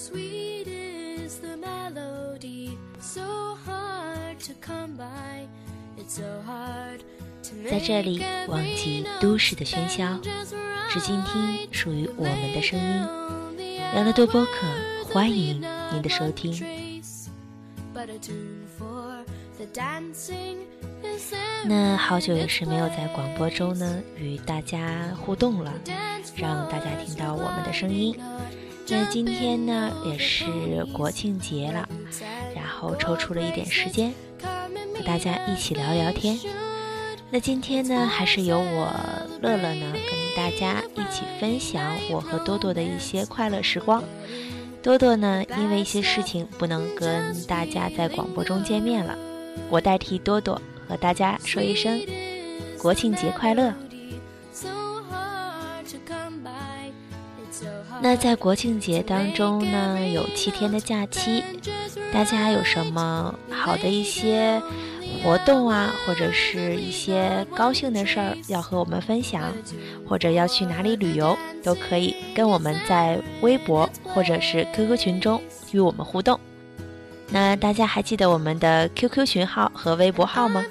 Sweetest melody 在这里忘记都市的喧嚣只倾听属于我们的声音。养乐多播客欢迎您的收听。那好久也是没有在广播中呢与大家互动了，让大家听到我们的声音。那今天呢也是国庆节了，然后抽出了一点时间和大家一起聊聊天。那今天呢，还是由我乐乐呢跟大家一起分享我和多多的一些快乐时光。多多呢，因为一些事情不能跟大家在广播中见面了，我代替多多和大家说一声国庆节快乐。那在国庆节当中呢，有七天的假期，大家有什么好的一些活动啊，或者是一些高兴的事儿要和我们分享，或者要去哪里旅游，都可以跟我们在微博或者是 QQ 群中与我们互动。那大家还记得我们的 QQ 群号和微博号吗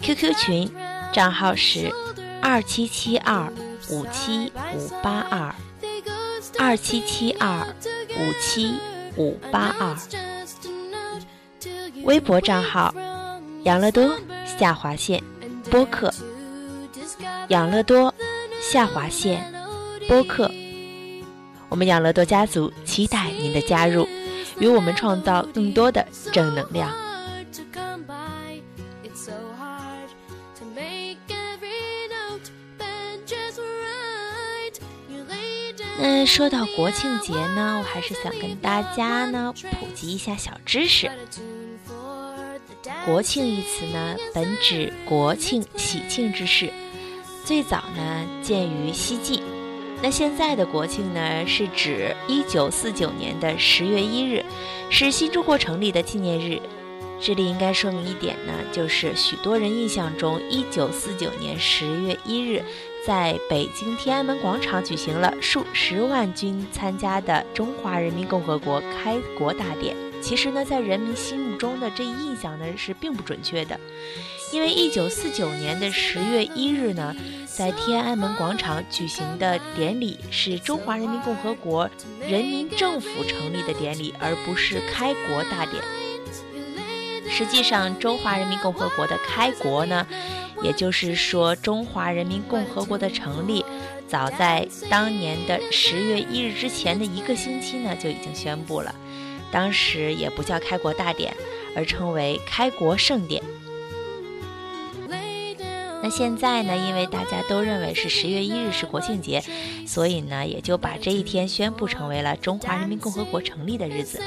？QQ 群账号是二七七二五七五八二二七七二五七五八二。微博账号养乐多下划线播客，养乐多下划线播客。我们养乐多家族期待您的加入，与我们创造更多的正能量。那说到国庆节呢，我还是想跟大家呢普及一下小知识。国庆一词呢，本指国庆喜庆之事，最早呢见于西晋。那现在的国庆呢，是指一九四九年的十月一日，是新中国成立的纪念日。这里应该说明一点呢，就是许多人印象中，一九四九年十月一日，在北京天安门广场举行了数十万军参加的中华人民共和国开国大典。其实呢，在人民心目中的这一印象呢是并不准确的，因为一九四九年的十月一日呢，在天安门广场举行的典礼是中华人民共和国人民政府成立的典礼，而不是开国大典。实际上，中华人民共和国的开国呢，也就是说中华人民共和国的成立，早在当年的十月一日之前的一个星期呢就已经宣布了。当时也不叫开国大典，而称为开国盛典。那现在呢，因为大家都认为是十月一日是国庆节，所以呢，也就把这一天宣布成为了中华人民共和国成立的日子。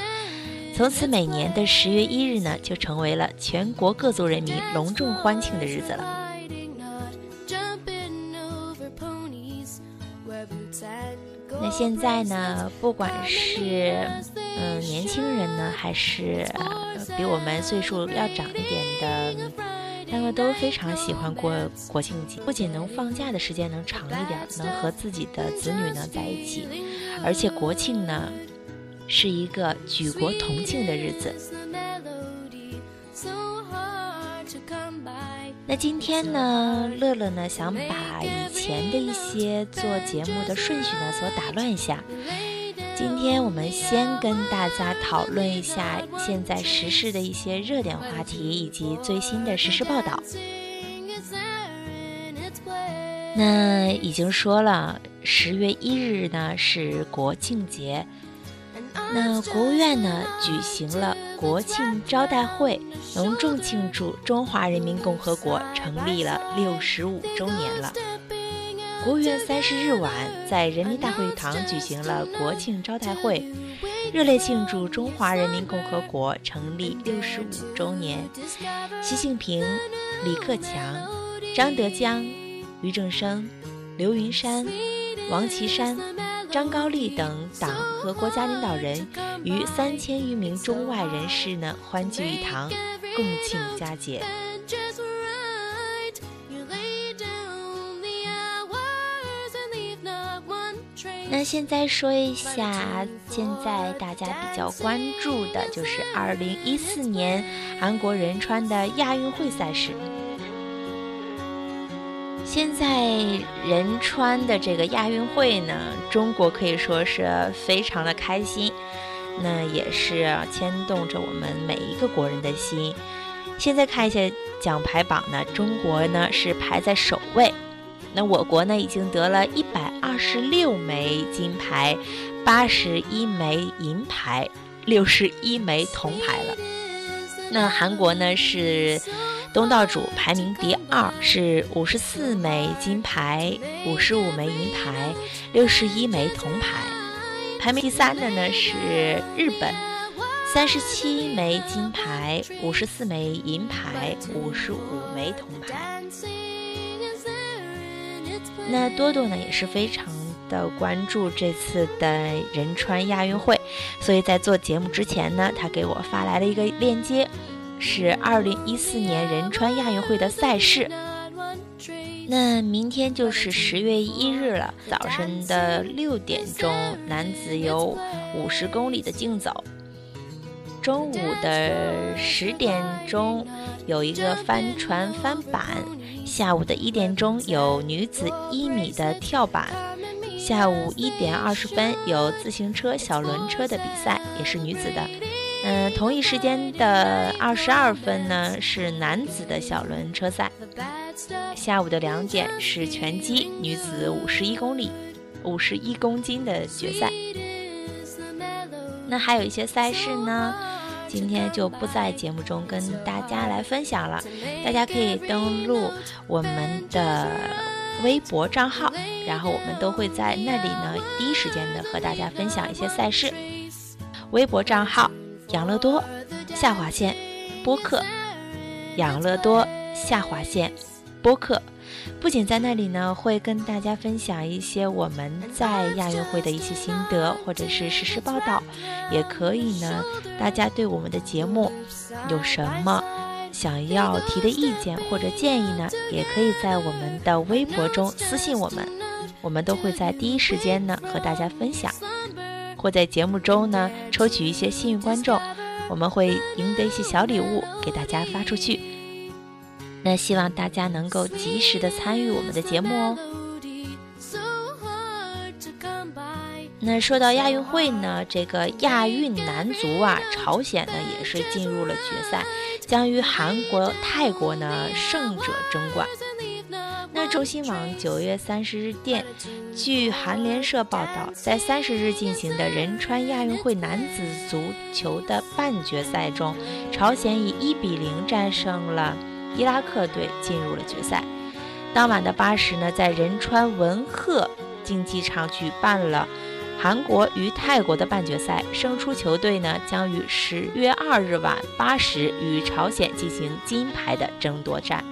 从此，每年的十月一日呢，就成为了全国各族人民隆重欢庆的日子了。那现在呢，不管是嗯年轻人呢，还是、比我们岁数要长一点的，他们都非常喜欢过国庆节，不仅能放假的时间能长一点，能和自己的子女呢在一起，而且国庆呢是一个举国同庆的日子。那今天呢，乐乐呢想把以前的一些做节目的顺序呢所打乱一下。今天我们先跟大家讨论一下现在时事的一些热点话题以及最新的时事报道。那已经说了，十月一日呢是国庆节，那国务院呢举行了国庆招待会，隆重庆祝中华人民共和国成立了六十五周年了。国务院三十日晚在人民大会堂举行了国庆招待会，热烈庆祝中华人民共和国成立六十五周年。习近平、李克强、张德江、俞正声、刘云山、王岐山、张高丽等党和国家领导人与三千余名中外人士呢欢聚一堂，共庆佳节。那现在说一下，现在大家比较关注的就是二零一四年韩国仁川的亚运会赛事。现在仁川的这个亚运会呢，中国可以说是非常的开心，那也是牵动着我们每一个国人的心。现在看一下奖牌榜呢，中国呢是排在首位。那我国呢，已经得了一百二十六枚金牌，八十一枚银牌，六十一枚铜牌了。那韩国呢是东道主，排名第二，是五十四枚金牌，五十五枚银牌，六十一枚铜牌。排名第三的呢是日本，三十七枚金牌，五十四枚银牌，五十五枚铜牌。那多多呢也是非常的关注这次的仁川亚运会，所以在做节目之前呢，他给我发来了一个链接，是二零一四年仁川亚运会的赛事。那明天就是十月一日了，早晨的六点钟，男子有五十公里的竞走；中午的十点钟有一个帆船翻板。下午的一点钟有女子一米的跳板，下午一点二十分有自行车、小轮车的比赛，也是女子的。嗯，同一时间的二十二分呢是男子的小轮车赛。下午的两点是拳击女子五十一公里、五十一公斤的决赛。那还有一些赛事呢。今天就不在节目中跟大家来分享了，大家可以登录我们的微博账号，然后我们都会在那里呢第一时间的和大家分享一些赛事。微博账号养乐多下划线播客，养乐多下划线播客。不仅在那里呢，会跟大家分享一些我们在亚运会的一些心得，或者是实时报道，也可以呢。大家对我们的节目有什么想要提的意见或者建议呢？也可以在我们的微博中私信我们，我们都会在第一时间呢和大家分享，或在节目中呢抽取一些幸运观众，我们会赢得一些小礼物给大家发出去。那希望大家能够及时的参与我们的节目哦。那说到亚运会呢，这个亚运男足啊，朝鲜呢也是进入了决赛，将与韩国、泰国呢胜者争冠。那中新网九月三十日电，据韩联社报道，在三十日进行的仁川亚运会男子足球的半决赛中，朝鲜以一比零战胜了。伊拉克队进入了决赛。当晚的八时呢，在仁川文鹤竞技场举办了韩国与泰国的半决赛，胜出球队呢将于十月二日晚八时与朝鲜进行金牌的争夺战。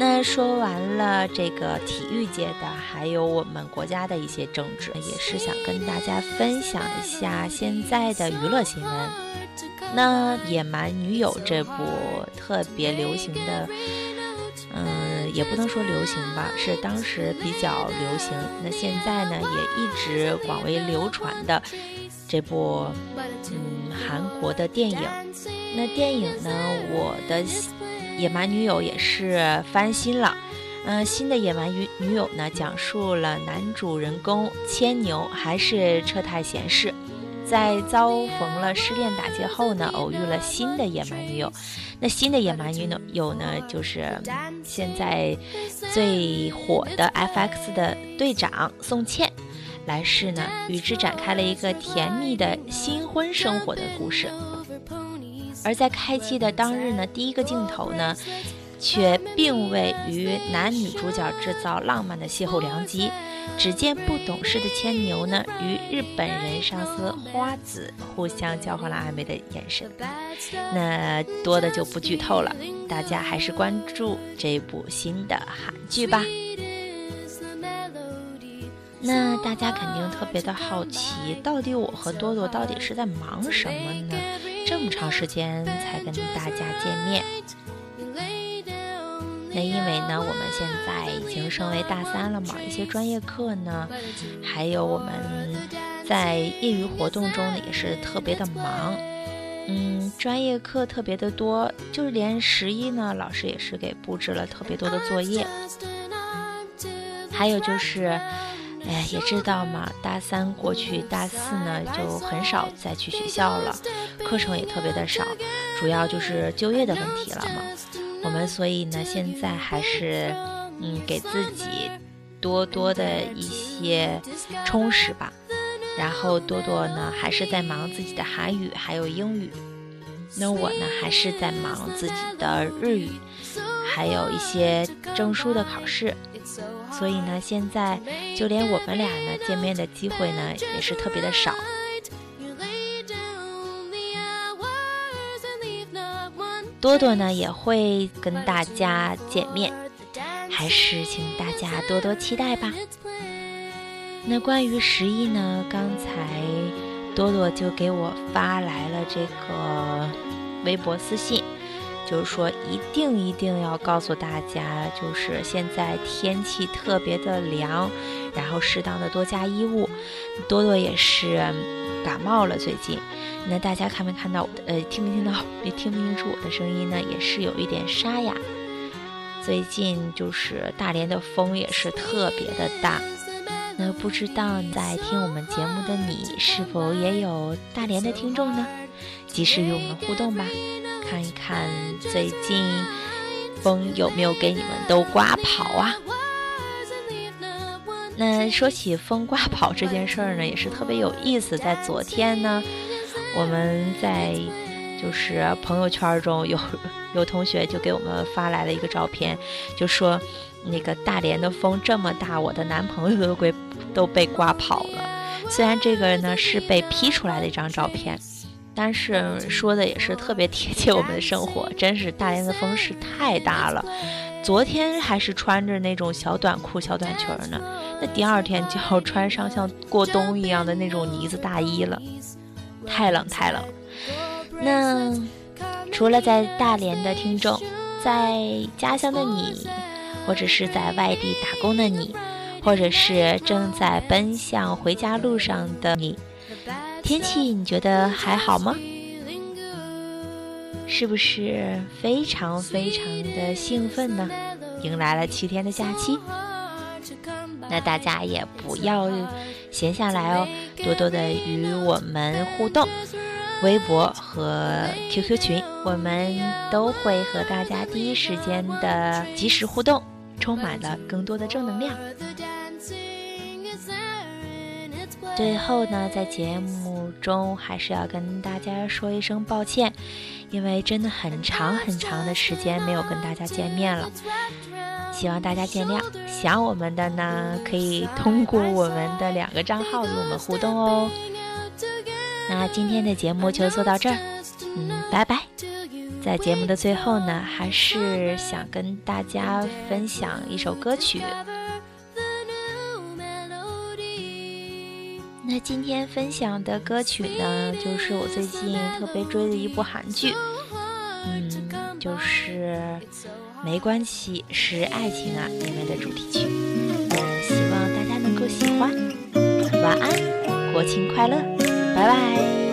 那说完了这个体育界的，还有我们国家的一些政治，也是想跟大家分享一下现在的娱乐新闻。那《野蛮女友》这部特别流行的，嗯，也不能说流行吧，是当时比较流行。那现在呢，也一直广为流传的这部，嗯，韩国的电影。那电影呢，我的《野蛮女友》也是翻新了。嗯，新的《野蛮女女友》呢，讲述了男主人公牵牛还是车太贤士。在遭逢了失恋打击后呢，偶遇了新的野蛮女友。那新的野蛮女友呢，就是现在最火的 F.X 的队长宋茜。来世呢，与之展开了一个甜蜜的新婚生活的故事。而在开机的当日呢，第一个镜头呢。却并未与男女主角制造浪漫的邂逅良机。只见不懂事的牵牛呢，与日本人上司花子互相交换了暧昧的眼神。那多的就不剧透了，大家还是关注这部新的韩剧吧。那大家肯定特别的好奇，到底我和多多到底是在忙什么呢？这么长时间才跟大家见面。那因为呢，我们现在已经升为大三了嘛，一些专业课呢，还有我们在业余活动中呢，也是特别的忙。嗯，专业课特别的多，就是连十一呢，老师也是给布置了特别多的作业。还有就是，哎，也知道嘛，大三过去，大四呢就很少再去学校了，课程也特别的少，主要就是就业的问题了嘛。我们所以呢，现在还是嗯，给自己多多的一些充实吧。然后多多呢，还是在忙自己的韩语还有英语，那我呢，还是在忙自己的日语，还有一些证书的考试。所以呢，现在就连我们俩呢见面的机会呢，也是特别的少。多多呢也会跟大家见面，还是请大家多多期待吧。那关于十一呢？刚才多多就给我发来了这个微博私信，就是说一定一定要告诉大家，就是现在天气特别的凉，然后适当的多加衣物。多多也是感冒了，最近。那大家看没看到我的？呃，听没听到？听不听出我的声音呢？也是有一点沙哑。最近就是大连的风也是特别的大。那不知道在听我们节目的你，是否也有大连的听众呢？及时与我们互动吧，看一看最近风有没有给你们都刮跑啊？那说起风刮跑这件事儿呢，也是特别有意思。在昨天呢，我们在就是朋友圈中有有同学就给我们发来了一个照片，就说那个大连的风这么大，我的男朋友都被。都被刮跑了。虽然这个呢是被 P 出来的一张照片，但是说的也是特别贴切我们的生活。真是大连的风是太大了，昨天还是穿着那种小短裤、小短裙呢，那第二天就要穿上像过冬一样的那种呢子大衣了，太冷太冷。那除了在大连的听众，在家乡的你，或者是在外地打工的你。或者是正在奔向回家路上的你，天气你觉得还好吗？是不是非常非常的兴奋呢？迎来了七天的假期，那大家也不要闲下来哦，多多的与我们互动，微博和 QQ 群，我们都会和大家第一时间的及时互动，充满了更多的正能量。最后呢，在节目中还是要跟大家说一声抱歉，因为真的很长很长的时间没有跟大家见面了，希望大家见谅。想我们的呢，可以通过我们的两个账号与我们互动哦。那今天的节目就做到这儿，嗯，拜拜。在节目的最后呢，还是想跟大家分享一首歌曲。今天分享的歌曲呢，就是我最近特别追的一部韩剧，嗯，就是没关系是爱情啊里面的主题曲，那希望大家能够喜欢。晚安，国庆快乐，拜拜。